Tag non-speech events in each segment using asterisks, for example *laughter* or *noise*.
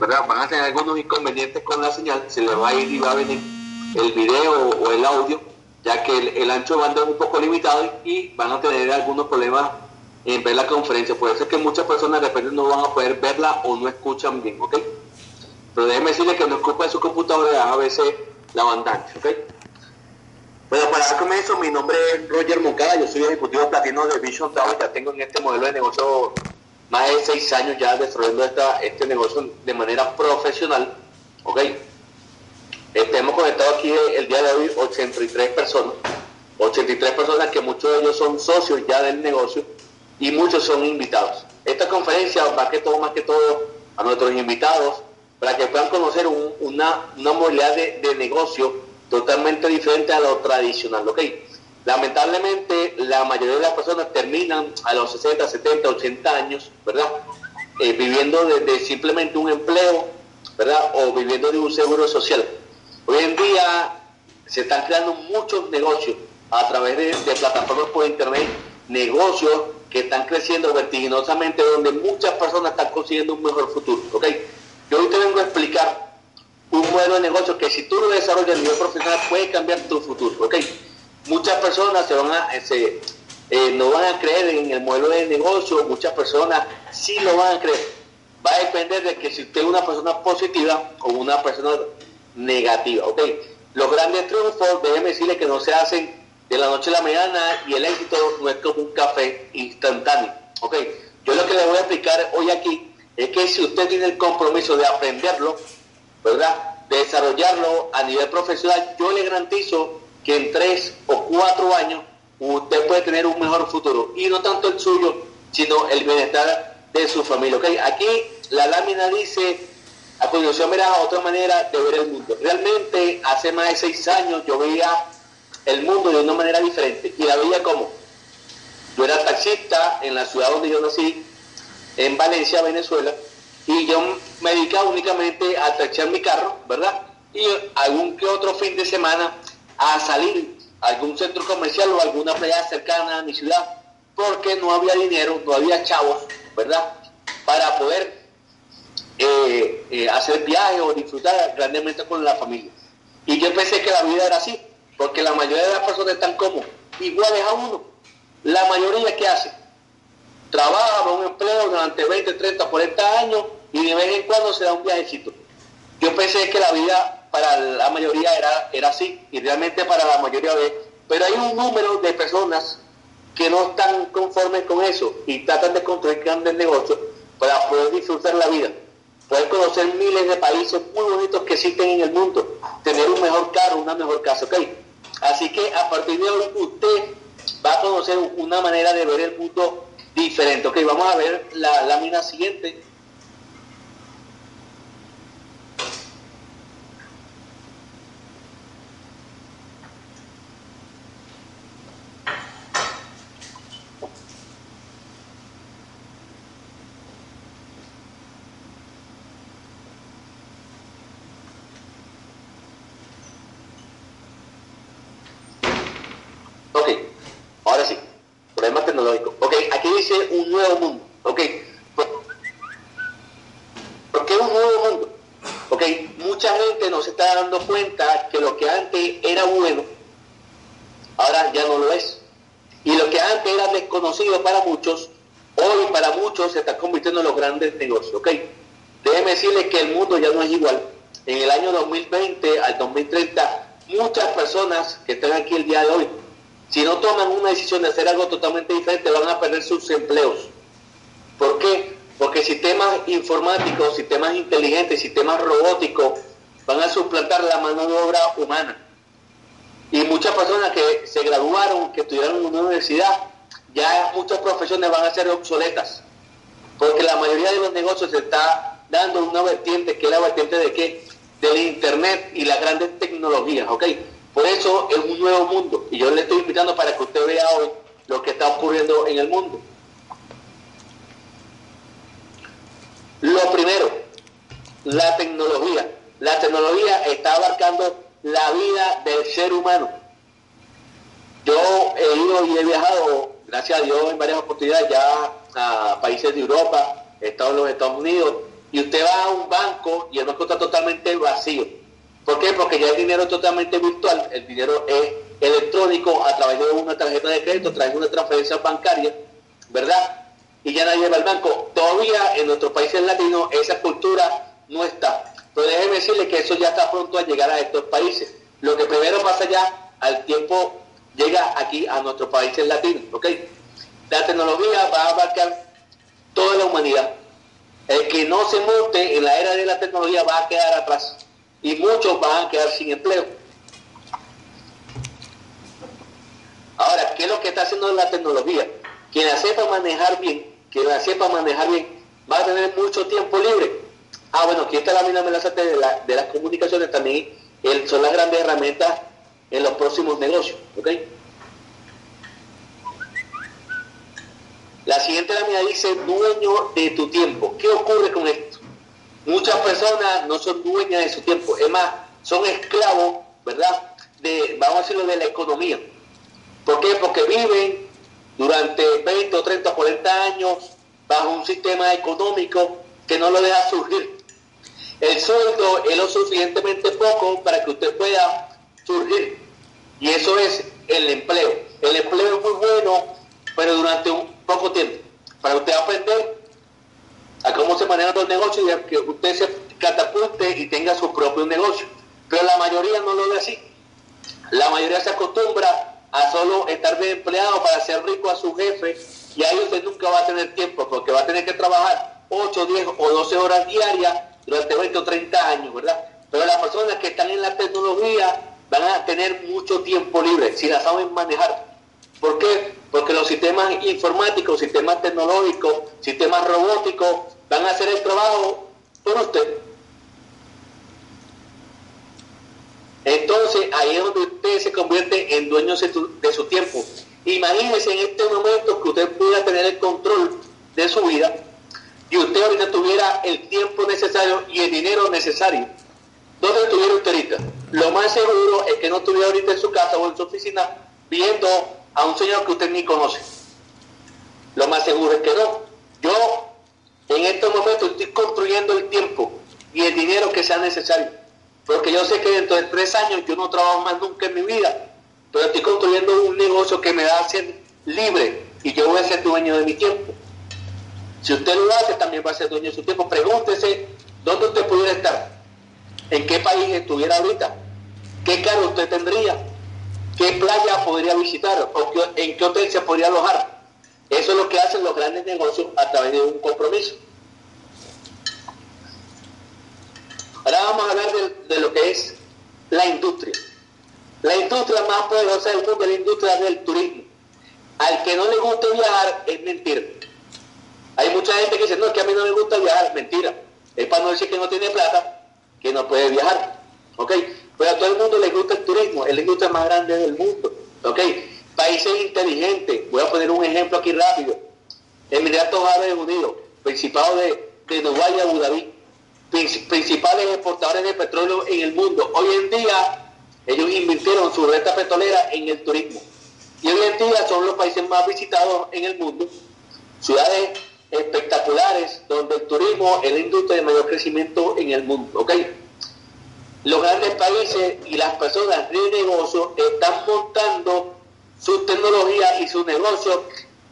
¿Verdad? Van a tener algunos inconvenientes con la señal, se les va a ir y va a venir el video o el audio, ya que el, ancho de banda es un poco limitado y van a tener algunos problemas en ver la conferencia. Puede ser que muchas personas de repente no van a poder verla o no escuchan bien, ¿ok? Pero déjenme decirles que no ocupa de su computadora a veces la banda ¿ok? Bueno, para dar comienzo, mi nombre es Roger Moncada, yo soy ejecutivo platino de Vision Tower, ya tengo en este modelo de negocio más de seis años ya desarrollando esta, este negocio de manera profesional. ¿Ok? Este, hemos conectado aquí el día de hoy 83 personas. 83 personas que muchos de ellos son socios ya del negocio y muchos son invitados. Esta conferencia va que todo, más que todo, a nuestros invitados para que puedan conocer una, una modalidad de, de, negocio totalmente diferente a lo tradicional. ¿ok? Lamentablemente, la mayoría de las personas terminan a los 60, 70, 80 años, ¿verdad? Eh, viviendo de, simplemente un empleo, ¿verdad? O viviendo de un seguro social. Hoy en día se están creando muchos negocios a través de, plataformas por internet, negocios que están creciendo vertiginosamente, donde muchas personas están consiguiendo un mejor futuro. Yo hoy te vengo a explicar un modelo de negocio que si tú lo desarrollas a nivel profesional puede cambiar tu futuro. Muchas personas se van a, eh, no van a creer en el modelo de negocio, muchas personas sí lo van a creer. Va a depender de que si usted es una persona positiva o una persona negativa, ¿ok? Los grandes triunfos, déjeme decirle que no se hacen de la noche a la mañana y el éxito no es como un café instantáneo, ¿ok? Yo lo que le voy a explicar hoy aquí es que si usted tiene el compromiso de aprenderlo, ¿verdad? De desarrollarlo a nivel profesional, yo le garantizo que en tres o cuatro años usted puede tener un mejor futuro. Y no tanto el suyo, sino el bienestar de su familia. ¿okay? Aquí la lámina dice, a continuación verá otra manera de ver el mundo. Realmente hace más de seis años yo veía el mundo de una manera diferente. Y la veía como, yo era taxista en la ciudad donde yo nací, en Valencia, Venezuela, y yo me dedicaba únicamente a taxear mi carro, ¿verdad? Y algún que otro fin de semana a salir a algún centro comercial o alguna playa cercana a mi ciudad, porque no había dinero, no había chavos, ¿verdad? Para poder eh, eh, hacer viajes o disfrutar grandemente con la familia. Y yo pensé que la vida era así, porque la mayoría de las personas están como iguales a uno. La mayoría que hace, trabaja para un empleo durante 20, 30, 40 años y de vez en cuando se da un viajecito. Yo pensé que la vida para la mayoría era, era así, y realmente para la mayoría de... Pero hay un número de personas que no están conformes con eso y tratan de construir grandes negocios para poder disfrutar la vida, poder conocer miles de países muy bonitos que existen en el mundo, tener un mejor carro, una mejor casa, ¿ok? Así que a partir de hoy usted va a conocer una manera de ver el mundo diferente, ¿ok? Vamos a ver la lámina siguiente. un nuevo mundo. ¿Ok? ¿Por qué un nuevo mundo? ¿Ok? Mucha gente no se está dando cuenta que lo que antes era bueno, ahora ya no lo es. Y lo que antes era desconocido para muchos, hoy para muchos se está grandes negocios. ¿Ok? Déjeme decirles que el mundo ya no es igual. En el año 2020 al 2030, muchas personas que están aquí el día de hoy si no toman una decisión de hacer algo totalmente diferente, van a perder sus empleos. ¿Por qué? Porque sistemas informáticos, sistemas inteligentes, sistemas robóticos van a suplantar la mano de obra humana. Y muchas personas que se graduaron, que estudiaron en una universidad, ya muchas profesiones van a ser obsoletas. Porque la mayoría de los negocios se está dando una vertiente que es la vertiente de qué? Del Internet y las grandes tecnologías, ¿ok? Por eso es un nuevo mundo y yo le estoy invitando para que usted vea hoy lo que está ocurriendo en el mundo. Lo primero, la tecnología. La tecnología está abarcando la vida del ser humano. Yo he ido y he viajado, gracias a Dios, en varias oportunidades ya a países de Europa, he estado en los Estados Unidos, y usted va a un banco y el banco está totalmente vacío. ¿Por qué? Porque ya el dinero es totalmente virtual, el dinero es electrónico a través de una tarjeta de crédito, a través de una transferencia bancaria, ¿verdad? Y ya nadie va al banco. Todavía en nuestros países latinos esa cultura no está. Pero déjeme decirle que eso ya está pronto a llegar a estos países. Lo que primero pasa ya al tiempo llega aquí a nuestros países latinos, ¿ok? La tecnología va a abarcar toda la humanidad. El que no se monte en la era de la tecnología va a quedar atrás y muchos van a quedar sin empleo. Ahora, ¿qué es lo que está haciendo la tecnología? Quien la sepa manejar bien, quien la sepa manejar bien, va a tener mucho tiempo libre. Ah, bueno, aquí está la mina de, la, de las comunicaciones también, son las grandes herramientas en los próximos negocios, ¿ok? La siguiente lámina dice dueño de tu tiempo. ¿Qué ocurre con esto? Muchas personas no son dueñas de su tiempo, es más, son esclavos, ¿verdad? De, vamos a decirlo, de la economía. ¿Por qué? Porque viven durante 20 o 30 o 40 años bajo un sistema económico que no lo deja surgir. El sueldo es lo suficientemente poco para que usted pueda surgir. Y eso es el empleo. El empleo es muy bueno, pero durante un poco tiempo, para usted aprender a cómo se manejan los negocios y que usted se catapulte y tenga su propio negocio. Pero la mayoría no lo ve así. La mayoría se acostumbra a solo estar bien empleado para ser rico a su jefe y ahí usted nunca va a tener tiempo porque va a tener que trabajar 8, 10 o 12 horas diarias durante 20 o 30 años, ¿verdad? Pero las personas que están en la tecnología van a tener mucho tiempo libre si la saben manejar. ¿Por qué? Porque los sistemas informáticos, sistemas tecnológicos, sistemas robóticos van a hacer el trabajo por usted. Entonces ahí es donde usted se convierte en dueño de su tiempo. Imagínese en este momento que usted pudiera tener el control de su vida y usted ahorita tuviera el tiempo necesario y el dinero necesario. ¿Dónde estuviera usted ahorita? Lo más seguro es que no estuviera ahorita en su casa o en su oficina viendo a un señor que usted ni conoce. Lo más seguro es que no. Yo en estos momentos estoy construyendo el tiempo y el dinero que sea necesario. Porque yo sé que dentro de tres años yo no trabajo más nunca en mi vida, pero estoy construyendo un negocio que me da a ser libre y yo voy a ser dueño de mi tiempo. Si usted lo hace, también va a ser dueño de su tiempo. Pregúntese dónde usted pudiera estar, en qué país estuviera ahorita, qué carro usted tendría, qué playa podría visitar o en qué hotel se podría alojar. Eso es lo que hacen los grandes negocios a través de un compromiso. Ahora vamos a hablar de, lo que es la industria. La industria más poderosa del mundo es la industria del turismo. Al que no le gusta viajar es mentira. Hay mucha gente que dice, no, es que a mí no me gusta viajar. Mentira. Es para no decir que no tiene plata, que no puede viajar. ¿Ok? Pero a todo el mundo le gusta el turismo, es la industria más grande del mundo. ¿Ok? Países inteligentes, voy a poner un ejemplo aquí rápido. Emiratos Árabes Unidos, Principado de, de Dubái y Abu Dhabi, principales exportadores de petróleo en el mundo. Hoy en día, ellos invirtieron su renta petrolera en el turismo. Y hoy en día son los países más visitados en el mundo. Ciudades espectaculares donde el turismo es la industria de mayor crecimiento en el mundo. ¿ok?, los grandes países y las personas de negocio están montando su tecnología y su negocio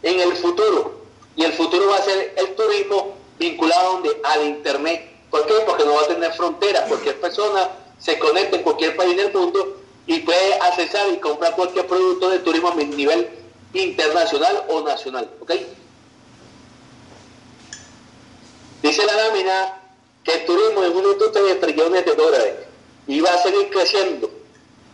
en el futuro. Y el futuro va a ser el turismo vinculado donde, al Internet. ¿Por qué? Porque no va a tener fronteras. Cualquier persona se conecta en cualquier país del mundo y puede accesar y comprar cualquier producto de turismo a nivel internacional o nacional. ¿Ok? Dice la lámina que el turismo es una industria de trillones de dólares y va a seguir creciendo.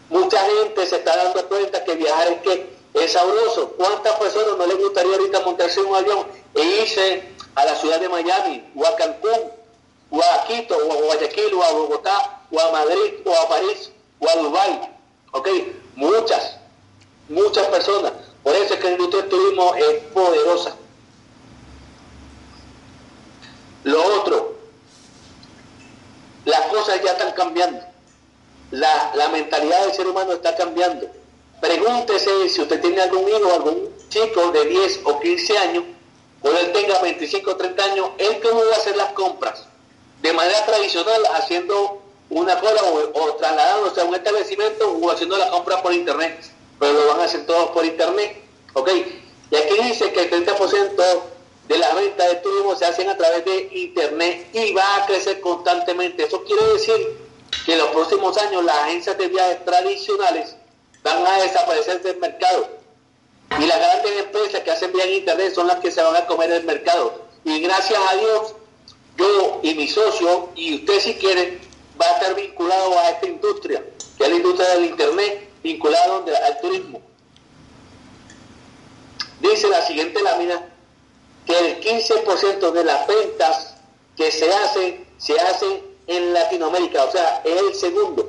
Mucha gente se está dando cuenta que viajar es que es sabroso. ¿Cuántas personas no les gustaría ahorita montarse en un avión e irse a la ciudad de Miami o a Cancún o a Quito, o a Guayaquil, o a Bogotá, o a Madrid, o a París, o a Dubái. ¿Ok? Muchas, muchas personas. Por eso es que la industria del turismo es poderosa. Lo otro, las cosas ya están cambiando. La, mentalidad del ser humano está cambiando. Pregúntese si usted tiene algún hijo, algún chico de 10 o 15 años, o él tenga 25 o 30 años, él cómo va a hacer las compras. De manera tradicional, haciendo una cola o, trasladándose a un establecimiento o haciendo la compra por internet. Pero lo van a hacer todos por internet. ¿Ok? Y aquí dice que el 30% de las ventas de turismo se hacen a través de internet y va a crecer constantemente. Eso quiere decir que en los próximos años las agencias de viajes tradicionales van a desaparecer del mercado. Y las grandes empresas que hacen viajes en internet son las que se van a comer el mercado. Y gracias a Dios, yo y mi socio, y usted si quiere, va a estar vinculado a esta industria, que es la industria del internet, vinculado al turismo. Dice la siguiente lámina que el 15% de las ventas que se hacen, se hacen en Latinoamérica, o sea, es el segundo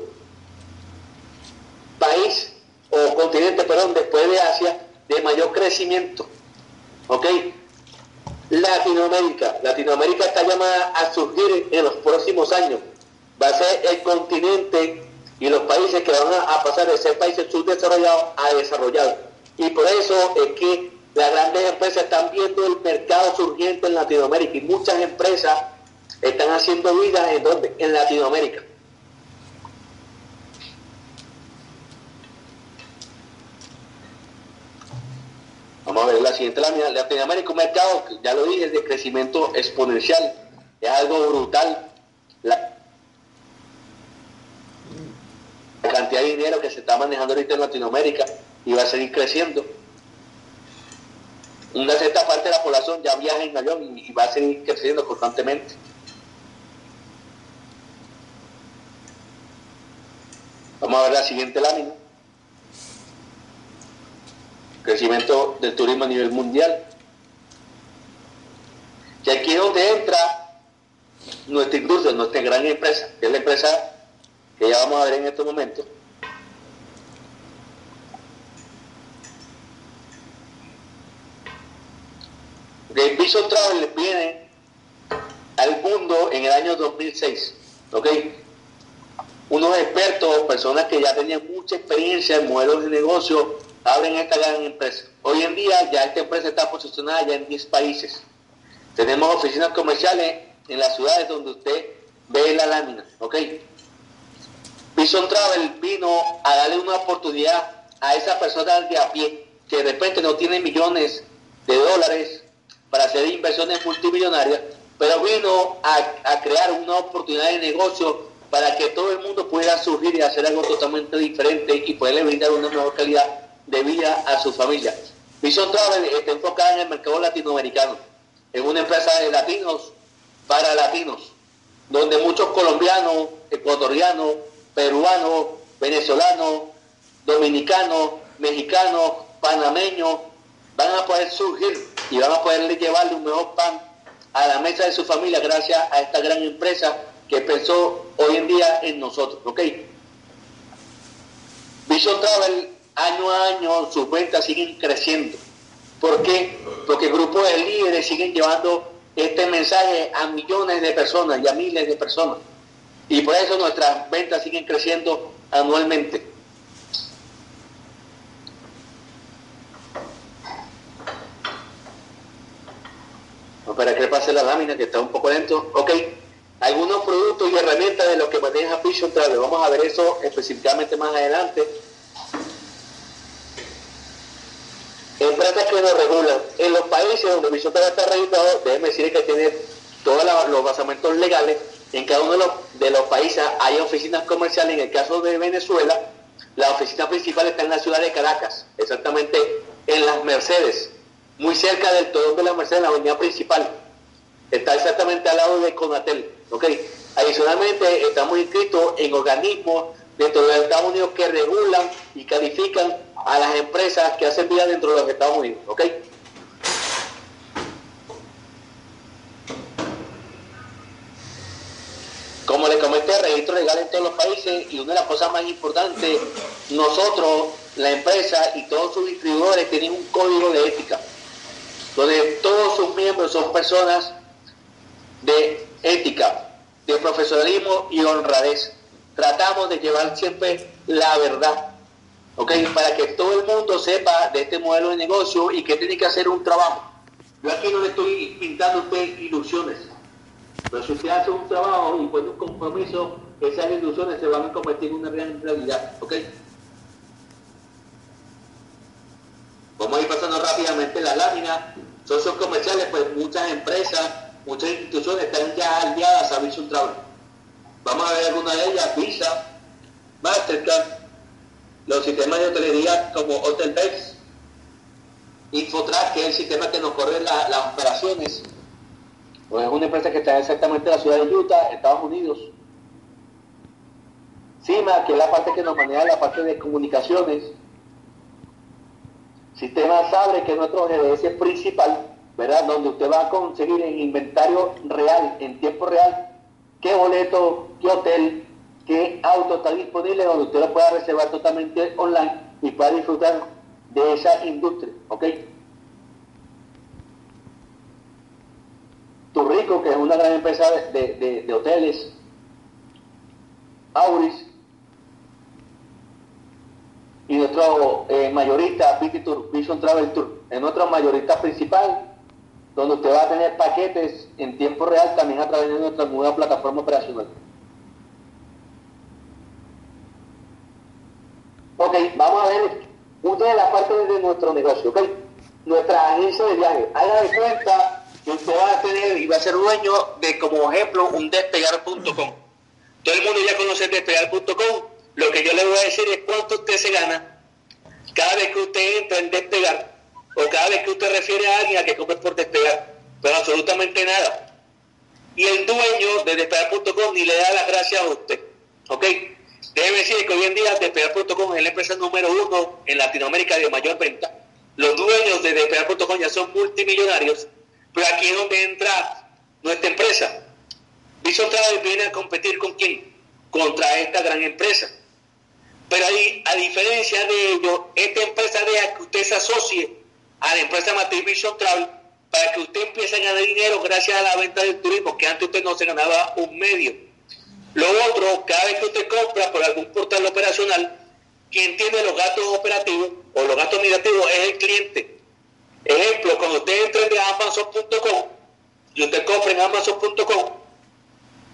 país o continente, perdón, después de Asia, de mayor crecimiento. ¿Ok? Latinoamérica. Latinoamérica está llamada a surgir en los próximos años. Va a ser el continente y los países que van a pasar de ser países subdesarrollados a desarrollados. Y por eso es que las grandes empresas están viendo el mercado surgiente en Latinoamérica y muchas empresas están haciendo vida en donde? En Latinoamérica. Vamos a ver la siguiente lámina. Latinoamérica, un mercado, ya lo dije, de crecimiento exponencial. Es algo brutal. La, cantidad de dinero que se está manejando ahorita en Latinoamérica y va a seguir creciendo. Una cierta parte de la población ya viaja en avión y va a seguir creciendo constantemente. Vamos a ver la siguiente lámina. Crecimiento del turismo a nivel mundial. Y aquí es donde entra nuestra industria, nuestra gran empresa, que es la empresa que ya vamos a ver en estos momentos. Okay, Vision Travel viene al mundo en el año 2006. ¿ok? Unos expertos, personas que ya tenían mucha experiencia en modelos de negocio, abren esta gran empresa. Hoy en día ya esta empresa está posicionada ya en 10 países. Tenemos oficinas comerciales en las ciudades donde usted ve la lámina, ¿ok? Bison Travel vino a darle una oportunidad a esas personas de a pie que de repente no tienen millones de dólares para hacer inversiones multimillonarias, pero vino a, a crear una oportunidad de negocio para que todo el mundo pueda surgir y hacer algo totalmente diferente y poderle brindar una mejor calidad de vida a su familia. Vision Travel está enfocada en el mercado latinoamericano, en una empresa de latinos para latinos, donde muchos colombianos, ecuatorianos, peruanos, venezolanos, dominicanos, mexicanos, panameños, van a poder surgir y van a poderle llevarle un mejor pan a la mesa de su familia gracias a esta gran empresa que pensó hoy en día en nosotros, ¿ok? Vision Travel, año a año, sus ventas siguen creciendo. ¿Por qué? Porque grupos de líderes siguen llevando este mensaje a millones de personas y a miles de personas. Y por eso nuestras ventas siguen creciendo anualmente. para que pase la lámina que está un poco lento. Ok algunos productos y herramientas de lo que maneja Vision Travel. Vamos a ver eso específicamente más adelante. Empresas que nos regulan. En los países donde Vision Travel está registrado, déjenme decir que tiene todos los basamentos legales. En cada uno de los, de los países hay oficinas comerciales. En el caso de Venezuela, la oficina principal está en la ciudad de Caracas, exactamente en las Mercedes, muy cerca del todo de la Mercedes, en la avenida principal. Está exactamente al lado de Conatel. ¿Ok? Adicionalmente, estamos inscritos en organismos dentro de los Estados Unidos que regulan y califican a las empresas que hacen vida dentro de los Estados Unidos, ¿ok? como le comenté, registro legal en todos los países y una de las cosas más importantes, nosotros, la empresa y todos sus distribuidores tienen un código de ética, donde todos sus miembros son personas de ética, de profesionalismo y honradez. Tratamos de llevar siempre la verdad, ¿ok? Para que todo el mundo sepa de este modelo de negocio y que tiene que hacer un trabajo. Yo aquí no le estoy pintando a usted ilusiones. Pero si usted hace un trabajo y pone un compromiso, esas ilusiones se van a convertir en una realidad. ¿Ok? Vamos a ir pasando rápidamente la lámina. Socios comerciales, pues muchas empresas, muchas instituciones están ya aliadas a Vision Travel. Vamos a ver algunas de ellas, Visa, Mastercard, los sistemas de hotelería como HotelBase, Infotrack, que es el sistema que nos corre las operaciones, pues es una empresa que está exactamente en la ciudad de Utah, Estados Unidos. CIMA, que es la parte que nos maneja la parte de comunicaciones. Sistema Sabre, que es nuestro GDS principal, ¿verdad? Donde usted va a conseguir en inventario real, en tiempo real, qué boleto, qué hotel, qué auto está disponible, donde usted lo pueda reservar totalmente online y pueda disfrutar de esa industria, ¿ok? Turrico, que es una gran empresa de, hoteles, Auris, y nuestro eh, mayorista, Vision Travel Tour, es nuestro mayorista principal, donde usted va a tener paquetes en tiempo real también a través de nuestra nueva plataforma operacional. Ok, vamos a ver una de las partes de nuestro negocio, ok. Nuestra agencia de viaje. Haga de cuenta usted va a tener y va a ser dueño de, como ejemplo, un despegar.com. Todo el mundo ya conoce despegar.com. Lo que yo le voy a decir es cuánto usted se gana cada vez que usted entra en despegar o cada vez que usted refiere a alguien a que compre por despegar. Pero absolutamente nada. Y el dueño de despegar.com ni le da las gracias a usted. ¿Ok? Debe decir que hoy en día despegar.com es la empresa número uno en Latinoamérica de mayor venta. Los dueños de despegar.com ya son multimillonarios pero aquí es donde entra nuestra empresa. Vision Travel viene a competir con quién? Contra esta gran empresa. Pero ahí, a diferencia de ello, esta empresa deja que usted se asocie a la empresa matriz Vision Travel para que usted empiece a ganar dinero gracias a la venta del turismo, que antes usted no se ganaba un medio. Lo otro, cada vez que usted compra por algún portal operacional, quien tiene los gastos operativos o los gastos negativos es el cliente. Ejemplo, cuando usted entra en Amazon.com y usted compra en Amazon.com,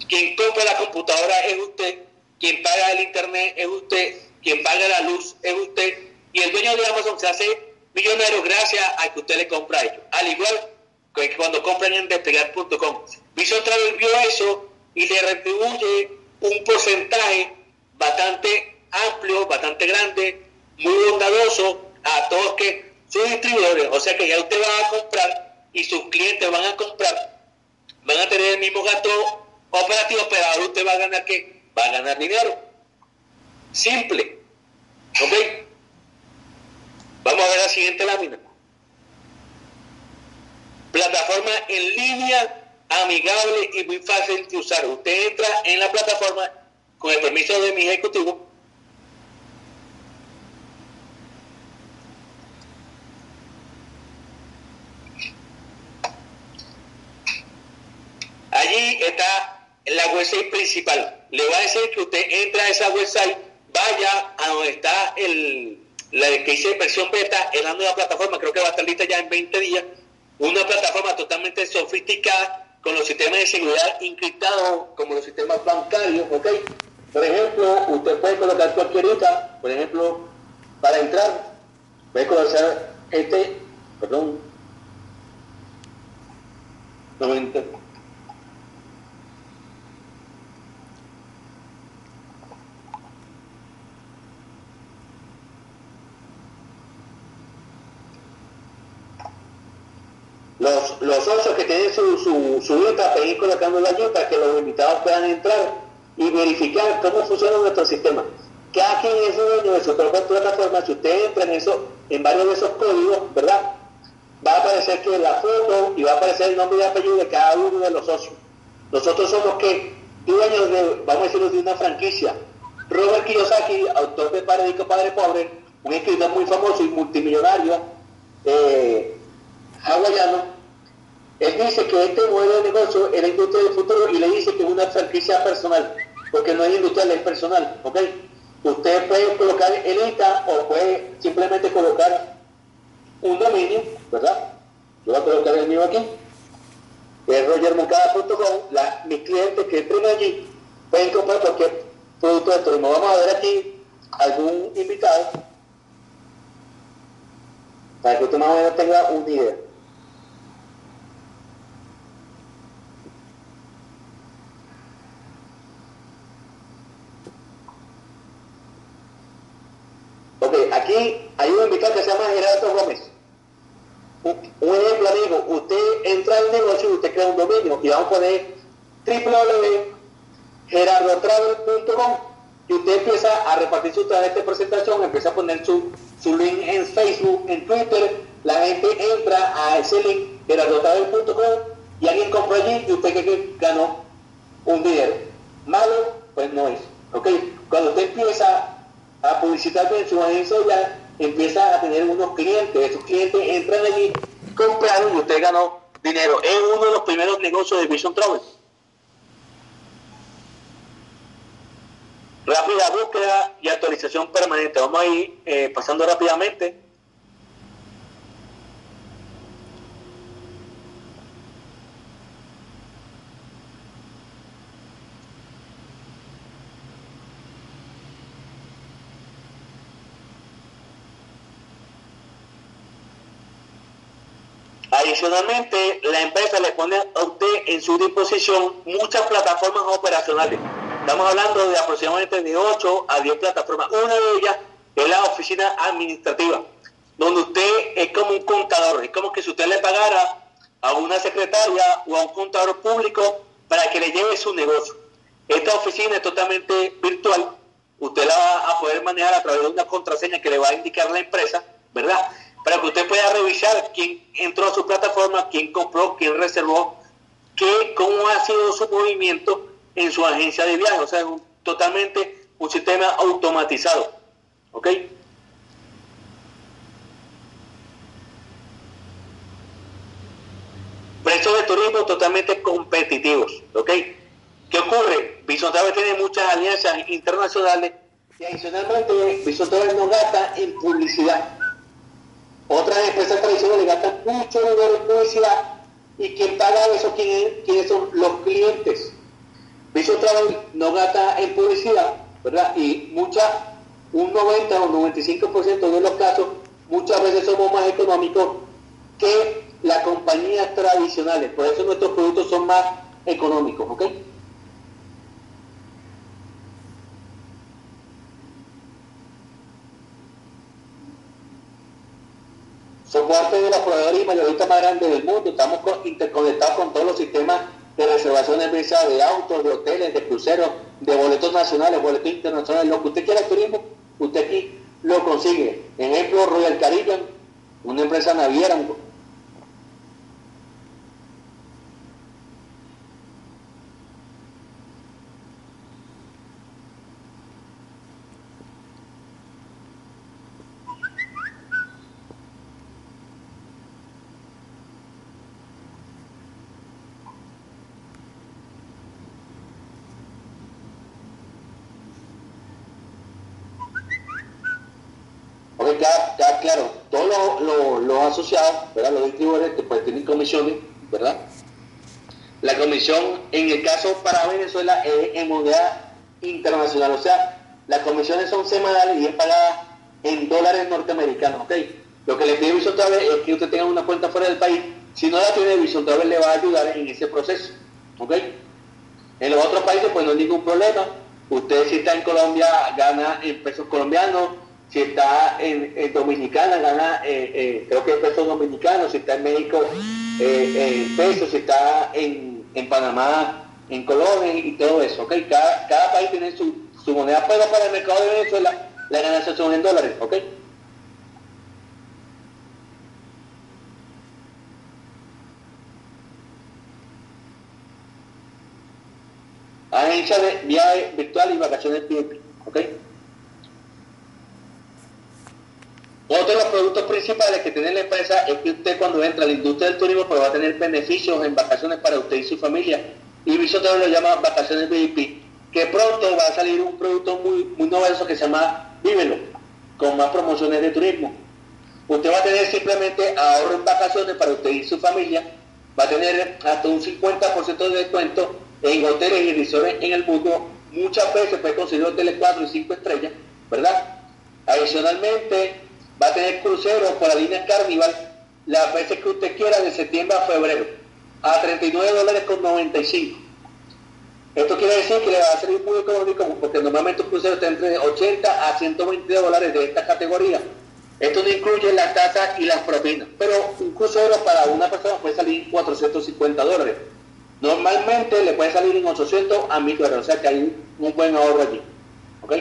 quien compra la computadora es usted, quien paga el internet es usted, quien paga la luz es usted, y el dueño de Amazon se hace millonario gracias a que usted le compra a ellos. Al igual que cuando compran en despegar.com. Vision Travel vio eso y le retribuye un porcentaje bastante amplio, bastante grande, muy bondadoso a todos que sus distribuidores. O sea que ya usted va a comprar y sus clientes van a comprar, van a tener el mismo gasto operativo, pero ahora usted va a ganar qué? Va a ganar dinero. Simple. ¿Ok? Vamos a ver la siguiente lámina. Plataforma en línea amigable y muy fácil de usar. Usted entra en la plataforma con el permiso de mi ejecutivo Allí está la website principal. Le va a decir que usted entra a esa website, vaya a donde está el, la que dice versión beta, es la nueva plataforma, creo que va a estar lista ya en 20 días. Una plataforma totalmente sofisticada con los sistemas de seguridad encriptados como los sistemas bancarios, ¿ok? Por ejemplo, usted puede colocar cualquier otra, por ejemplo, para entrar, puede colocar este, perdón, 90. Los, los socios que tienen su, su, su IPA pedir colocando la para que los invitados puedan entrar y verificar cómo funciona nuestro sistema. Cada quien es dueño de su propia plataforma, si usted entra en eso, en varios de esos códigos, ¿verdad? Va a aparecer que la foto y va a aparecer el nombre y apellido de cada uno de los socios. Nosotros somos que dueño de, vamos a decirlo, de una franquicia. Robert Kiyosaki, autor de Padre Rico, Padre Pobre, un escritor muy famoso y multimillonario, eh, hawaiano, él dice que este modelo de negocio es la industria del futuro y le dice que es una franquicia personal, porque no es industrial, es personal, ¿ok? Usted puede colocar el ITA o puede simplemente colocar un dominio, ¿verdad? Yo voy a colocar el mío aquí, es rogermoncada.com, mis clientes que entren allí pueden comprar cualquier producto de turismo. Vamos a ver aquí algún invitado para que usted más o menos tenga una idea. Ok, aquí hay un invitado que se llama Gerardo Gómez. Un, ejemplo, amigo, usted entra al negocio y usted crea un dominio y vamos a poner www.gerardotravel.com y usted empieza a repartir su tarjeta de presentación, empieza a poner su su link en Facebook, en Twitter, la gente entra a ese link, gerardotabel.com y alguien compra allí y usted que ganó un dinero. Malo, pues no es. ¿ok? Cuando usted empieza a publicitar en su agencia ya empieza a tener unos clientes, esos clientes entran allí, compraron y usted ganó dinero. Es uno de los primeros negocios de Vision Travel. Rápida búsqueda y actualización permanente. Vamos a ir eh, pasando rápidamente. Adicionalmente, la empresa le pone a usted en su disposición muchas plataformas operacionales Estamos hablando de aproximadamente de 8 a 10 plataformas. Una de ellas es la oficina administrativa, donde usted es como un contador. Es como que si usted le pagara a una secretaria o a un contador público para que le lleve su negocio. Esta oficina es totalmente virtual. Usted la va a poder manejar a través de una contraseña que le va a indicar la empresa, ¿verdad? Para que usted pueda revisar quién entró a su plataforma, quién compró, quién reservó, qué, cómo ha sido su movimiento en su agencia de viaje, o sea, es totalmente un sistema automatizado. ¿Ok? Precios de turismo totalmente competitivos. ¿Ok? ¿Qué ocurre? Bison tiene muchas alianzas internacionales y adicionalmente Bison no gasta en publicidad. Otras empresas tradicionales gastan mucho dinero en publicidad y quien paga eso, ¿quiénes son los clientes? Vision Travel no gasta en publicidad, ¿verdad? Y mucha, un 90 o 95% de los casos, muchas veces somos más económicos que las compañías tradicionales. Por eso nuestros productos son más económicos, ¿ok? Somos parte de los proveedores y mayoristas más grandes del mundo. Estamos interconectados con todos los sistemas de reservaciones de de autos, de hoteles, de cruceros, de boletos nacionales, boletos internacionales, lo que usted quiera turismo, usted aquí lo consigue. Ejemplo, Royal Caribbean, una empresa naviera, ya, claro, todos los, asociados, ¿verdad? los distribuidores, pues tienen comisiones, ¿verdad? La comisión, en el caso para Venezuela, es en moneda internacional, o sea, las comisiones son semanales y es pagada en dólares norteamericanos, ¿ok? Lo que le pide Vision Travel es que usted tenga una cuenta fuera del país. Si no la tiene, Vision Travel le va a ayudar en ese proceso, ¿ok? En los otros países, pues no hay ningún problema. Usted si está en Colombia, gana en pesos colombianos, si está en, Dominicana gana, eh, eh, creo que es pesos dominicanos, si está en México eh, en pesos, si está en, Panamá en colones y todo eso, ¿ok? Cada, cada país tiene su, su, moneda, pero para el mercado de Venezuela la ganancias son en dólares, ¿ok? viaje virtual y vacaciones VIP. ¿Ok? Otro de los productos principales que tiene la empresa es que usted cuando entra a la industria del turismo pues va a tener beneficios en vacaciones para usted y su familia. Y Vision lo llama vacaciones VIP, que pronto va a salir un producto muy, muy novedoso que se llama Vívelo, con más promociones de turismo. Usted va a tener simplemente ahorro en vacaciones para usted y su familia, va a tener hasta un 50% de descuento en hoteles y resorts en el mundo. Muchas veces puede conseguir hoteles 4 y 5 estrellas, ¿verdad? Adicionalmente, va a tener cruceros por la línea Carnival las veces que usted quiera de septiembre a febrero a 39 dólares con 95. Esto quiere decir que le va a salir muy económico porque normalmente un crucero está entre 80 a 120 dólares de esta categoría. Esto no incluye las tasas y las propinas, pero un crucero para una persona puede salir 450 dólares. Normalmente le puede salir en 800 a 1000 dólares, o sea que hay un buen ahorro allí. ¿Ok?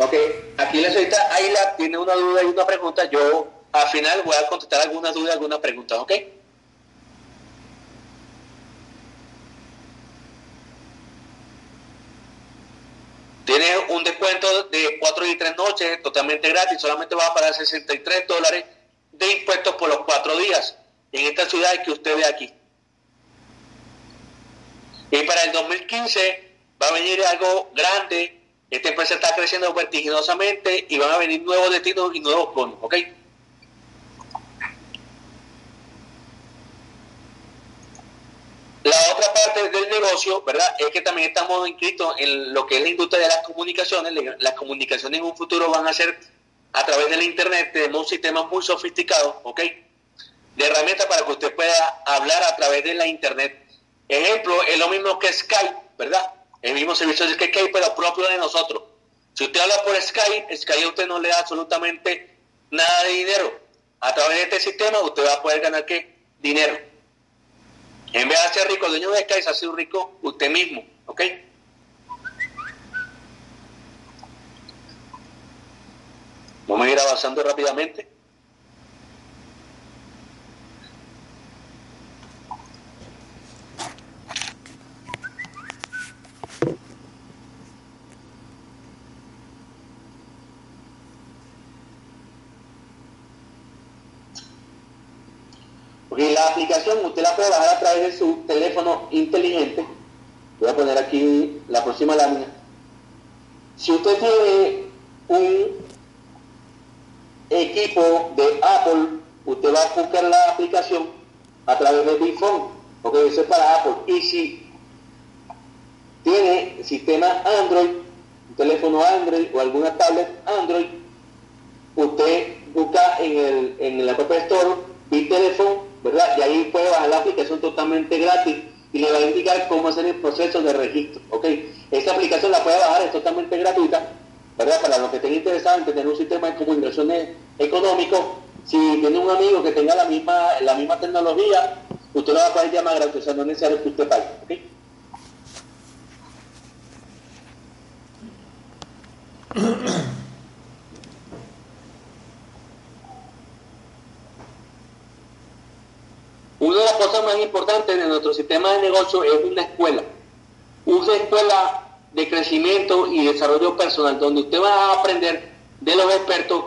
Ok, aquí la señorita Ayla tiene una duda y una pregunta. Yo al final voy a contestar algunas dudas, algunas preguntas, ¿ok? Tiene un descuento de 4 y 3 noches totalmente gratis, solamente va a pagar 63 dólares de impuestos por los 4 días en esta ciudad que usted ve aquí. Y para el 2015 va a venir algo grande esta empresa está creciendo vertiginosamente y van a venir nuevos destinos y nuevos bonos, ¿ok? La otra parte del negocio, ¿verdad? Es que también estamos inscritos en lo que es la industria de las comunicaciones. Las comunicaciones en un futuro van a ser a través de la Internet. Tenemos un sistema muy sofisticado, ¿ok? De herramientas para que usted pueda hablar a través de la Internet. Ejemplo, es lo mismo que Skype, ¿verdad? El mismo servicio de Skype, pero propio de nosotros. Si usted habla por Skype, Skype a usted no le da absolutamente nada de dinero. A través de este sistema usted va a poder ganar qué? Dinero. En vez de ser rico el dueño de Skype, se hace un rico usted mismo. ¿Ok? Vamos a ir avanzando rápidamente. Porque la usted la puede bajar a través de su teléfono inteligente. Voy a poner aquí la próxima lámina. Si usted tiene un equipo de Apple, usted va a buscar la aplicación a través del Big Phone, porque eso es para Apple. Y si tiene sistema Android, un teléfono Android o alguna tablet Android, usted busca en el, en el App Store Big Telephone ¿verdad? Y ahí puede bajar la aplicación totalmente gratis y le va a indicar cómo hacer el proceso de registro, ¿ok? Esta aplicación la puede bajar, es totalmente gratuita, ¿verdad? Para los que estén interesados en tener un sistema de comunicaciones económico, si tiene un amigo que tenga la misma, la misma tecnología, usted lo va a poder llamar gratis, o sea, no es necesario que usted pague, ¿ok? *clears throat* Una de las cosas más importantes de nuestro sistema de negocio es una escuela. Una escuela de crecimiento y desarrollo personal, donde usted va a aprender de los expertos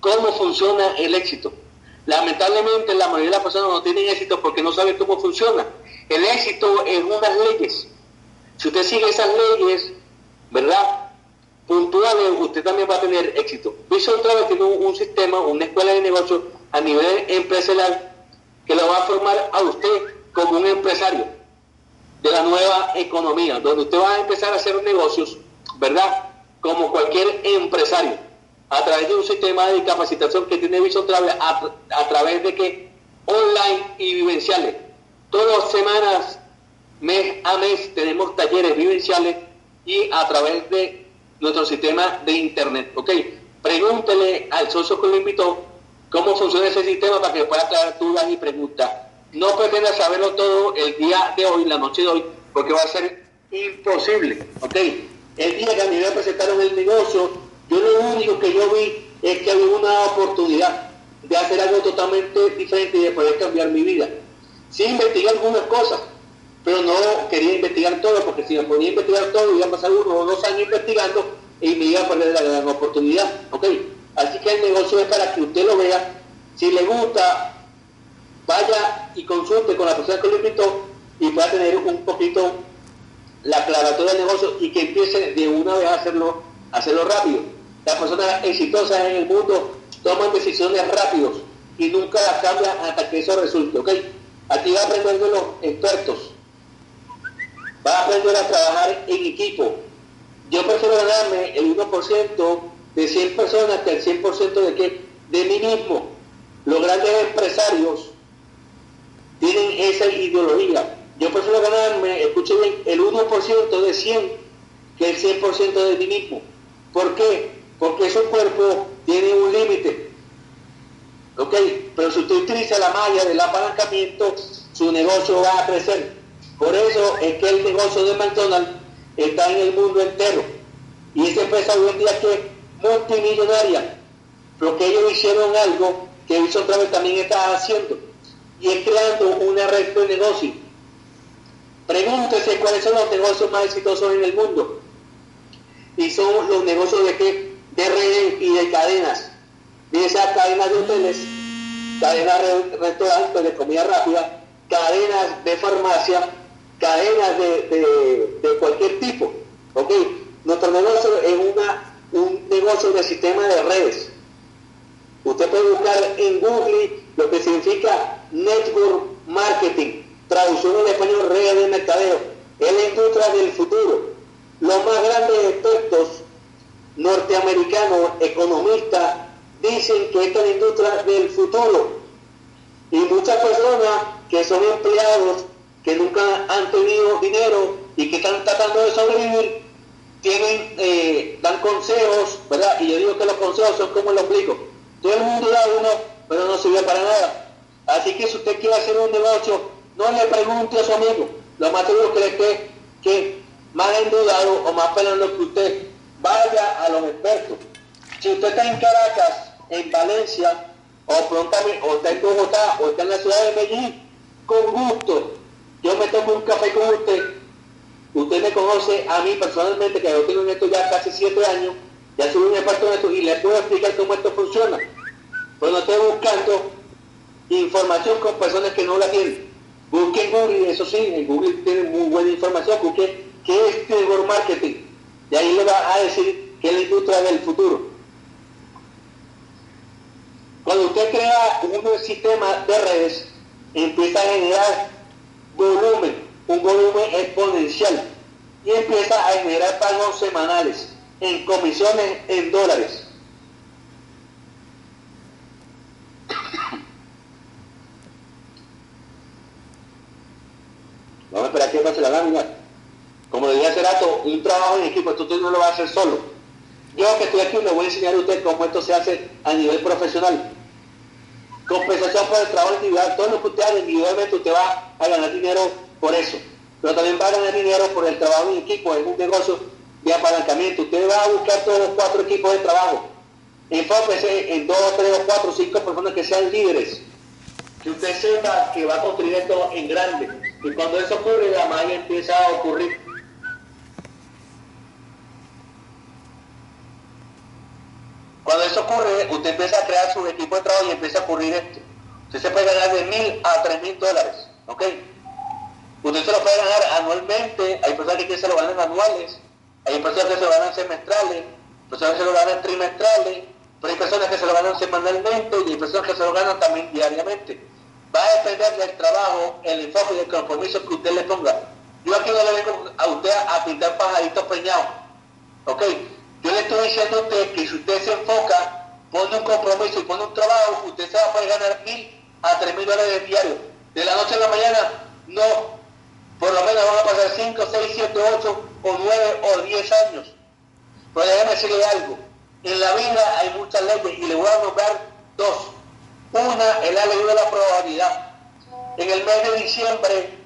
cómo funciona el éxito. Lamentablemente la mayoría de las personas no tienen éxito porque no saben cómo funciona. El éxito es unas leyes. Si usted sigue esas leyes, ¿verdad? Puntuales, usted también va a tener éxito. Vision Travel tiene un, un sistema, una escuela de negocio a nivel empresarial que lo va a formar a usted como un empresario de la nueva economía, donde usted va a empezar a hacer negocios, ¿verdad? Como cualquier empresario, a través de un sistema de capacitación que tiene Vision Travel, a, través de que online y vivenciales. Todas semanas, mes a mes, tenemos talleres vivenciales y a través de nuestro sistema de internet. ¿Ok? Pregúntele al socio que lo invitó cómo funciona ese sistema para que pueda aclarar dudas y preguntas. No pretenda saberlo todo el día de hoy, la noche de hoy, porque va a ser imposible, ¿ok? El día que a mí me presentaron el negocio, yo lo único que yo vi es que había una oportunidad. de hacer algo totalmente diferente y de poder cambiar mi vida. Sí investigué algunas cosas, pero no quería investigar todo, porque si me ponía a investigar todo, iba a pasar uno o dos años investigando y me iba a perder la gran oportunidad. ¿ok? Así que el negocio es para que usted lo vea. Si le gusta, vaya y consulte con la persona que lo invitó y pueda tener un poquito la aclaratoria del negocio y que empiece de una vez a hacerlo, hacerlo rápido. Las personas exitosas en el mundo toman decisiones rápidos y nunca las cambian hasta que eso resulte, ¿ok? Aquí va a aprender de los expertos, va a aprender a trabajar en equipo. Yo prefiero ganarme el 1% de 100 personas que el 100% de qué? De mí mismo. Los grandes empresarios tienen esa ideología. Yo prefiero ganarme, escuchen bien, el 1% de 100 que el 100% de mí mismo. ¿Por qué? Porque ese cuerpo tiene un límite. ¿Ok? Pero si usted utiliza la malla del apalancamiento, su negocio va a crecer. Por eso es que el negocio de McDonald's está en el mundo entero. Y esa empresa hoy en día que es multimillonaria. Porque ellos hicieron algo que Wilson Travel también está haciendo. Y es creando una red de negocio. Pregúntese cuáles son los negocios más exitosos en el mundo. Y son los negocios de qué? De redes y de cadenas. Bien sea cadenas de hoteles, cadenas de restaurantes de comida rápida, cadenas de farmacia, cadenas de, de, cualquier tipo. ¿ok? Nuestro negocio es una, un negocio de sistema de redes. Usted puede buscar en Google lo que significa Network Marketing, traducción en español, redes de mercadeo. Es la industria del futuro. Los más grandes expertos norteamericanos, economistas, dicen que esta es la industria del futuro. Y muchas personas que son empleados, que nunca han tenido dinero y que están tratando de sobrevivir, tienen, eh, dan consejos, ¿verdad? Y yo digo que los consejos son como el ombligo. Todo el mundo da uno, pero no sirve para nada. Así que si usted quiere hacer un negocio, no le pregunte a su amigo. Lo más seguro que le que, que más endeudado o más pelando que usted vaya a los expertos. Si usted está en Caracas, en Valencia, o prontamente, o está en Bogotá, o está en la ciudad de Medellín, con gusto, yo me tomo un café con usted. Usted me conoce a mí personalmente, que yo tengo en esto ya casi siete años, ya soy un experto en esto y le puedo explicar cómo esto funciona. Pero no estoy buscando información con personas que no la tienen. Busque en Google, eso sí, en Google tiene muy buena información, busque qué es network marketing. Y ahí le va a decir que es la industria del futuro. Cuando usted crea un sistema de redes, empieza a generar volumen, un volumen exponencial, y empieza a generar pagos semanales en comisiones en dólares. *coughs* Vamos a esperar que pase la lámina. Como le dije hace rato, un trabajo en equipo, esto usted no lo va a hacer solo. Yo que estoy aquí le voy a enseñar a usted cómo esto se hace a nivel profesional. Compensación por el trabajo individual. Todo lo que usted haga individualmente, usted va a ganar dinero por eso. Pero también va a ganar dinero por el trabajo en equipo, en un negocio de apalancamiento. Usted va a buscar todos los cuatro equipos de trabajo. Enfóquese en dos, tres, cuatro, cinco personas que sean líderes. Que usted sepa que va a construir esto en grande. Y cuando eso ocurre, la magia empieza a ocurrir. Cuando eso ocurre, usted empieza a crear su equipo de trabajo y empieza a ocurrir esto. Usted se puede ganar de mil a tres mil dólares, ¿ok? Usted se lo puede ganar anualmente, hay personas que se lo ganan anuales, hay personas que se lo ganan semestrales, personas que se lo ganan trimestrales, pero hay personas que se lo ganan semanalmente y hay personas que se lo ganan también diariamente. Va a depender del trabajo, el enfoque y el compromiso que usted le ponga. Yo aquí no le vengo a usted a pintar pajaritos peñados, ¿ok? Yo le estoy diciendo a usted que si usted se enfoca, pone un compromiso y pone un trabajo, usted se va a poder ganar mil a tres mil dólares diarios. De la noche a la mañana, no. Por lo menos van a pasar 5, 6, 7, 8 o 9 o 10 años. Pero déjeme decirle algo. En la vida hay muchas leyes y le voy a nombrar dos. Una es la ley de la probabilidad. En el mes de diciembre,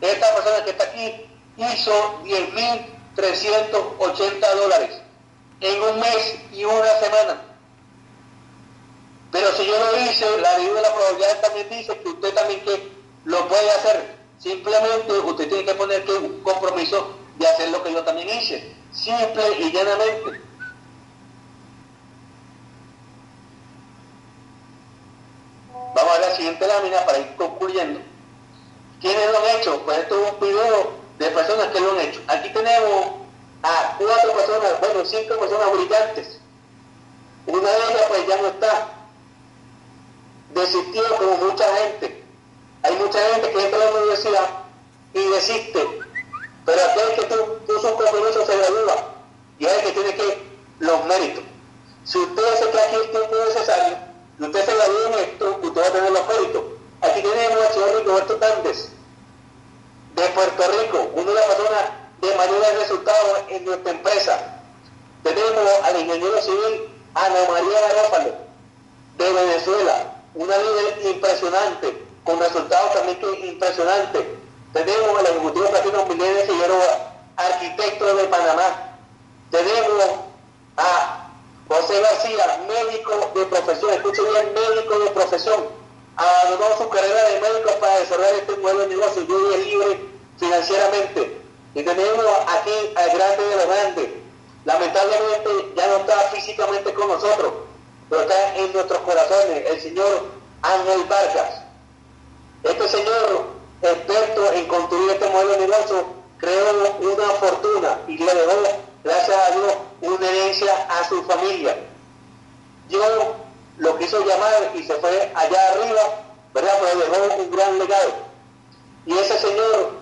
esta persona que está aquí hizo 10.380 dólares en un mes y una semana. Pero si yo lo hice, la ley de la probabilidad también dice que usted también que lo puede hacer. Simplemente usted tiene que poner que compromiso de hacer lo que yo también hice. Simple y llanamente. Vamos a la siguiente lámina para ir concluyendo. ¿Quiénes lo han hecho? Pues esto es un video de personas que lo han hecho. Aquí tenemos a cuatro personas, bueno, cinco personas brillantes. Una de ellas pues ya no está. Desistió como mucha gente. Hay mucha gente que entra a la universidad y desiste. Pero aquel que puso un compromiso se gradúa. Y es el que tiene que los méritos. Si usted hace que aquí el tiempo necesario, y usted se gradúa en esto, usted va a tener los méritos. Aquí tenemos al señor Roberto Tández, de Puerto Rico, una de las personas de mayores resultados en nuestra empresa. Tenemos al ingeniero civil Ana María Garófalo, de Venezuela, una líder impresionante, con resultados también impresionantes. Tenemos al ejecutivo platino Miguel Figueroa, arquitecto de Panamá. Tenemos a José García, médico de profesión, escuche bien, médico de profesión. Abandonó su carrera de médico para desarrollar este nuevo negocio. Yo es libre financieramente. Y tenemos aquí al grande de los grandes. Lamentablemente ya no está físicamente con nosotros, pero está en nuestros corazones, el señor Ángel Vargas. Este señor, experto en construir este modelo de negocio, creó una fortuna y le dejó, gracias a Dios, una herencia a su familia. Yo lo quiso llamar y se fue allá arriba, ¿verdad? Pero dejó un gran legado. Y ese señor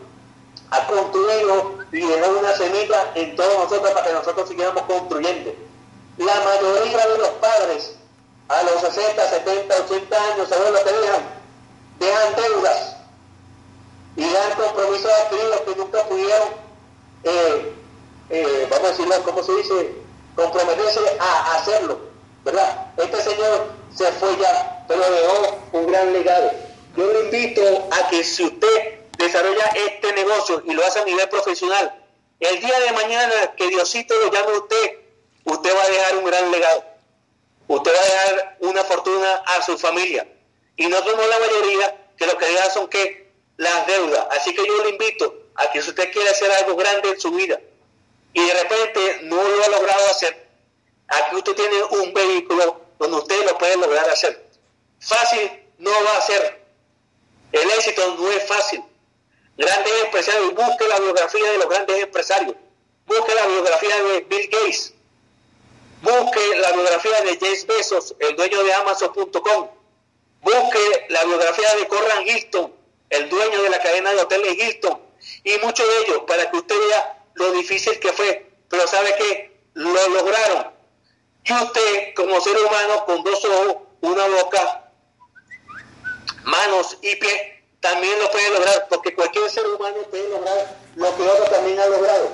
ha construido y dejó una semilla en todos nosotros para que nosotros siguiéramos construyendo. La mayoría de los padres a los 60, 70, 80 años, ¿saben lo que dejan? Dejan deudas y dan compromisos adquiridos que nunca pudieron, eh, eh, vamos a decirlo, ¿cómo se dice? Comprometerse a hacerlo, ¿verdad? Este señor se fue ya, pero dejó un gran legado. Yo le invito a que si usted desarrolla este negocio y lo hace a nivel profesional, el día de mañana que Diosito lo llame a usted, usted va a dejar un gran legado. Usted va a dejar una fortuna a su familia. Y no somos la mayoría que lo que dejan son que las deudas. Así que yo le invito a que si usted quiere hacer algo grande en su vida y de repente no lo ha logrado hacer, aquí usted tiene un vehículo donde usted lo puede lograr hacer. Fácil no va a ser. El éxito no es fácil grandes empresarios, busque la biografía de los grandes empresarios, busque la biografía de Bill Gates, busque la biografía de James Bezos, el dueño de Amazon.com, busque la biografía de Corran Hilton, el dueño de la cadena de hoteles Hilton, y muchos de ellos, para que usted vea lo difícil que fue, pero sabe que lo lograron. Y usted, como ser humano, con dos ojos, una boca, manos y pies, también lo puede lograr, porque cualquier ser humano puede lograr lo que otro también ha logrado.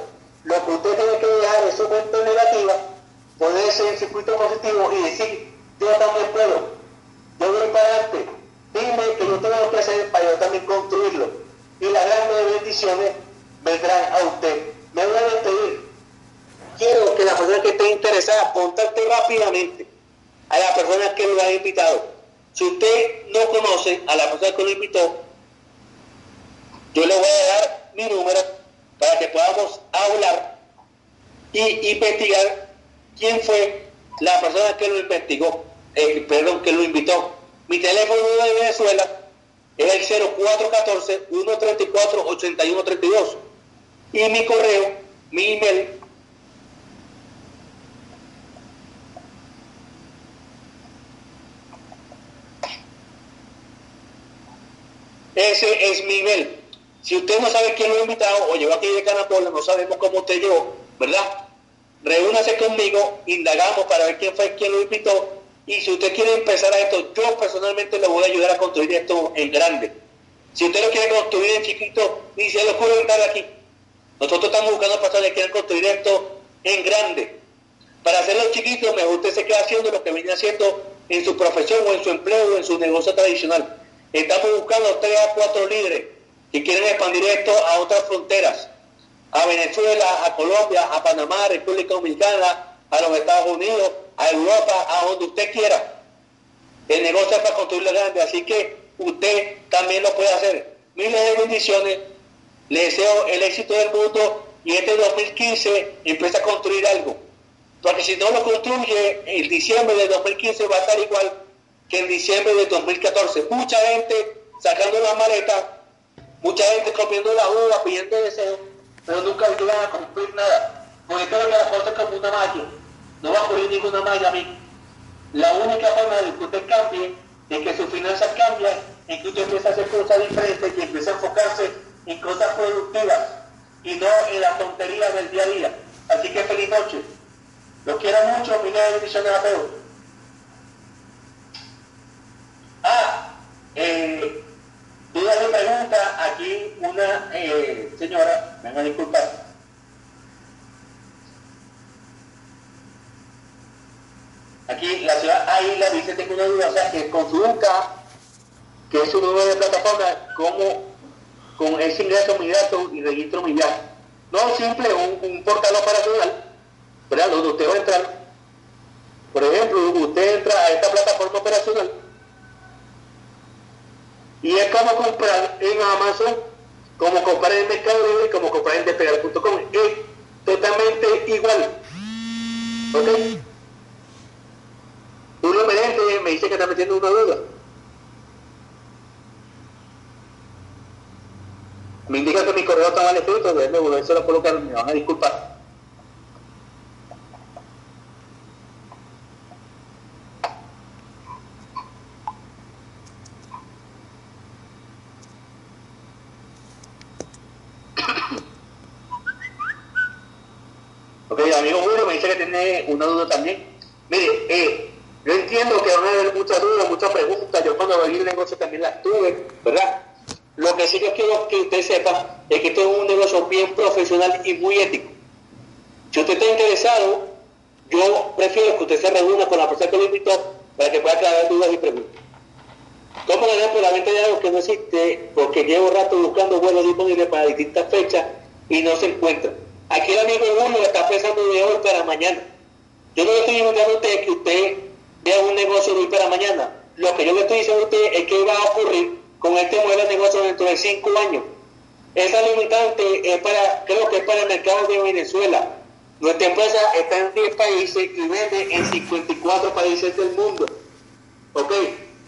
Lo que usted tiene que dejar es su mente negativa, ponerse en circuito positivo y decir, yo también puedo, voy para adelante, dime que yo tengo que hacer para yo también construirlo. Y las grandes bendiciones vendrán a usted. Me voy a despedir. Quiero que la persona que esté interesada contacte rápidamente a la persona que lo ha invitado. Si usted no conoce a la persona que lo invitó, yo le voy a dar mi número para que podamos hablar y investigar quién fue la persona que lo investigó, perdón, que lo invitó. Mi teléfono de Venezuela es el 0414-134-8132 y mi correo, mi email Ese es mi email. Si usted no sabe quién lo ha invitado o llegó aquí de Canapola, no sabemos cómo usted llegó, ¿verdad? Reúnase conmigo, indagamos para ver quién fue quien lo invitó. Y si usted quiere empezar a esto, yo personalmente le voy a ayudar a construir esto en grande. Si usted lo quiere construir en chiquito, ni se le ocurre entrar aquí. Nosotros estamos buscando personas que quieran construir esto en grande. Para hacerlo chiquito, mejor usted se queda haciendo lo que viene haciendo en su profesión o en su empleo o en su negocio tradicional. Estamos buscando tres a cuatro líderes y quieren expandir esto a otras fronteras, a Venezuela, a Colombia, a Panamá, República Dominicana, a los Estados Unidos, a Europa, a donde usted quiera. El negocio es para construirlo grande, así que usted también lo puede hacer. Miles de bendiciones. Le deseo el éxito del mundo y este 2015 empieza a construir algo. Porque si no lo construye, en diciembre de 2015 va a estar igual que en diciembre de 2014. Mucha gente sacando la maleta, mucha gente comiendo la uva, pidiendo deseos, pero nunca van a cumplir nada. Porque creo que la cosa es como una malla. No va a ocurrir ninguna malla a mí. La única forma de que usted cambie, de que sus finanzas cambien, es que usted empiece a hacer cosas diferentes y empiece a enfocarse en cosas productivas y no en la tontería del día a día. Así que feliz noche. Los quiero mucho, miles de bendiciones a todos. Ah, eh, duda de pregunta, aquí una eh, señora, venga a disculpar. Aquí la ciudad Águila dice, tengo una duda, o sea, que con su que es un número de plataforma, como con ese ingreso inmediato y registro inmediato. No simple, un, un portal operacional, ¿verdad? Donde usted va a entrar. Por ejemplo, usted entra a esta plataforma operacional y es como comprar en Amazon, como comprar en Mercado Libre, como comprar en despegar.com. Es totalmente igual. ¿Ok? Uno me, me dice que está metiendo una duda. Me indica que mi correo está mal escrito, déjenme volverse a colocar, me van a disculpar. ok, amigo Julio me dice que tiene una duda también. Mire, eh, yo entiendo que van a haber muchas dudas, muchas preguntas. Yo cuando abrí el negocio también las tuve, ¿verdad? Lo que yo quiero que usted sepa es que esto es un negocio bien profesional y muy ético. Si usted está interesado, yo prefiero que usted se reúna con la persona que lo invitó para que pueda aclarar dudas y preguntas. ¿Cómo ganar por la venta de algo que no existe? Porque llevo rato buscando vuelos disponibles para distintas fechas y no se encuentra. Aquí el amigo uno está pensando de hoy para mañana. Yo no le estoy invitando a usted que usted vea un negocio de hoy para mañana. Lo que yo le estoy diciendo a usted es que va a ocurrir con este modelo de negocio dentro de cinco años. Esa limitante es para, creo que es para el mercado de Venezuela. Nuestra empresa está en 10 países y vende en 54 países del mundo. ¿Ok?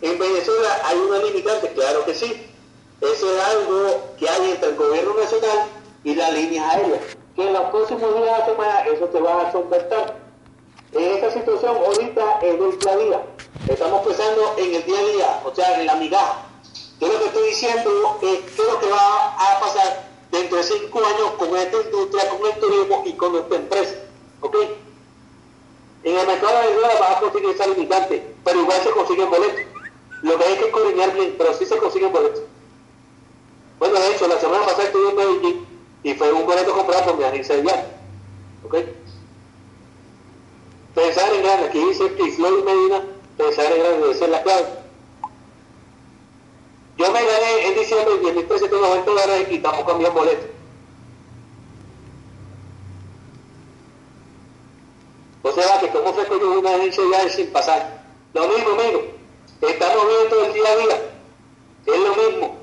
En Venezuela hay una limitante, claro que sí. Eso es algo que hay entre el gobierno nacional y las líneas aéreas. Que en los próximos días de semana eso te va a solventar. En esta situación, ahorita es el día a día. Estamos pensando en el día a día, o sea, en la migaja. Yo lo que estoy diciendo es qué es lo que va a pasar dentro de cinco años con esta industria, con el turismo y con nuestra empresa. ¿Ok? En el mercado de Venezuela vas a conseguir esa limitante, pero igual se consiguen boletos. Lo que hay que coordinar bien, pero sí se consiguen boletos. Bueno, de hecho, la semana pasada estuve en Medellín y fue un boleto comprado por mi agencia de viaje. ¿Ok? Pensar en grande, aquí dice Isloy Medina, pensar en grande, esa es la clave. Yo me gané en diciembre 10.390 dólares y tampoco envié boleto. O sea que como fue con una agencia de sin pasar. Lo mismo, amigo. Estamos viendo el día a día. Es lo mismo.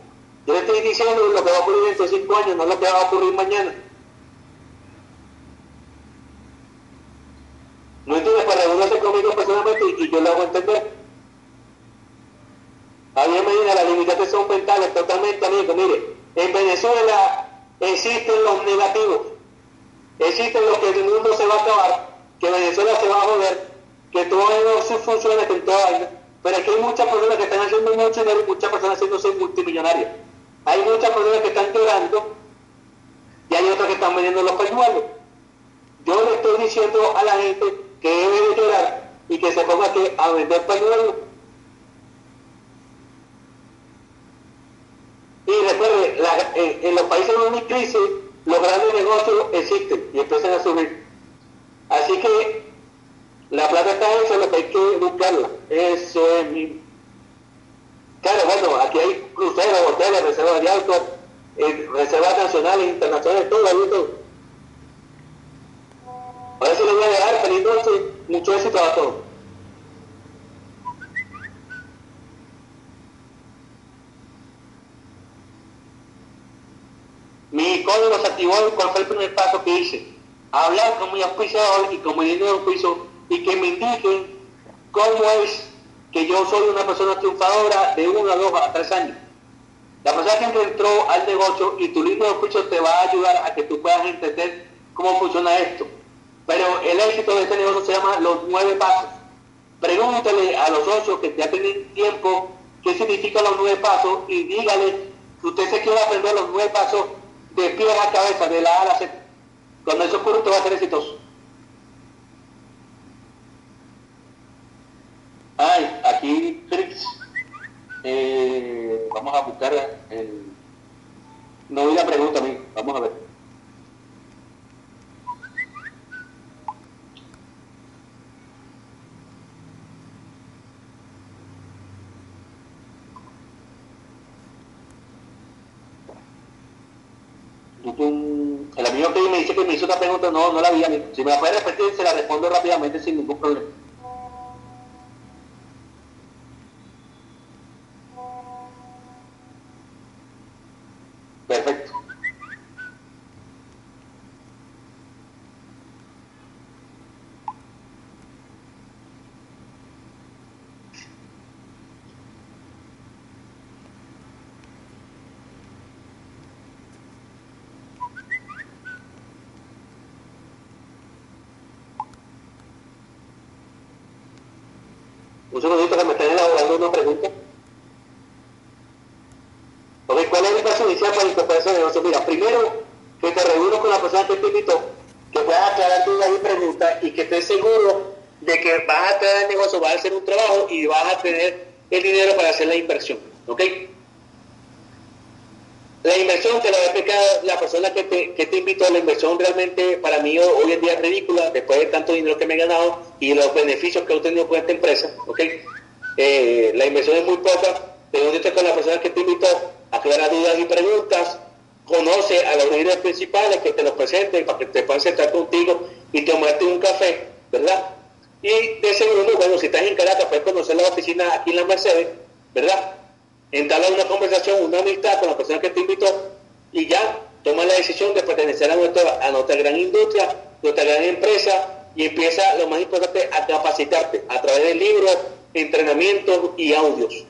Yo le estoy diciendo lo que va a ocurrir dentro de cinco años, no lo que va a ocurrir mañana. No entiendes para reunirse conmigo personalmente y yo lo hago entender. Había medida, las limitantes son mentales totalmente, amigo. Mire, en Venezuela existen los negativos, existen los que el mundo se va a acabar, que Venezuela se va a joder, que todo no funciona, que todo hay. Pero aquí hay muchas personas que están haciendo mucho dinero y muchas personas haciéndose multimillonarias. Hay muchas personas que están llorando y hay otras que están vendiendo los pañuelos. Yo le estoy diciendo a la gente que debe de llorar y que se ponga aquí a vender pañuelos Y recuerde, en, los países donde hay crisis, los grandes negocios existen y empiezan a subir. Así que la plata está hecha, lo que hay que buscarla. Es. Claro, bueno, aquí hay cruceros, hoteles, reservas de autos, eh, reservas nacionales, internacionales, todo, ahí todo. Ahora sí les voy a dejar, feliz noche, mucho éxito a todos. Mi código se activó y cuál fue el primer paso que hice. Hablar con mi auspiciador y con mi dinero auspicio y que me indiquen cómo es que yo soy una persona triunfadora de uno a dos a tres años. La persona que entró al negocio y tu libro de auspicio te va a ayudar a que tú puedas entender cómo funciona esto. Pero el éxito de este negocio se llama los nueve pasos. Pregúntale a los socios que ya tienen tiempo qué significan los nueve pasos y dígale que usted se quiere aprender los nueve pasos de pie a cabeza, de la A a la Z. Cuando eso ocurre, usted va a ser exitoso. Ay, aquí, Trix, eh, vamos a buscar el... No vi la pregunta a mí, vamos a ver. El amigo que me dice que me hizo una pregunta, no, no la vi. Si me la puede repetir, se la respondo rápidamente sin ningún problema. Perfecto. Un segundito que me están elaborando una pregunta. Ok, ¿cuál es el paso inicial para incorporarse al negocio? Mira, primero, que te reúnas con la persona que te invitó, que puedas aclarar dudas y preguntas y que estés seguro de que vas a tener el negocio, vas a hacer un trabajo y vas a tener el dinero para hacer la inversión. ¿Ok? La inversión, te la explicar la persona que te, que te invitó, la inversión realmente para mí hoy en día es ridícula, después de tanto dinero que me he ganado y los beneficios que he obtenido con esta empresa, ¿ok? Eh, la inversión es muy poca, reúnete con la persona que te invitó, aclara dudas y preguntas, conoce a los líderes principales que te los presenten para que te puedan sentar contigo y tomarte un café, ¿verdad? Y de segundo, bueno, si estás en Caracas, puedes conocer la oficina aquí en la Mercedes, ¿verdad? Entablar una conversación, una amistad con la persona que te invitó y ya toma la decisión de pertenecer a nuestra, a nuestra gran industria, nuestra gran empresa y empieza, lo más importante, a capacitarte a través de libros, entrenamientos y audios.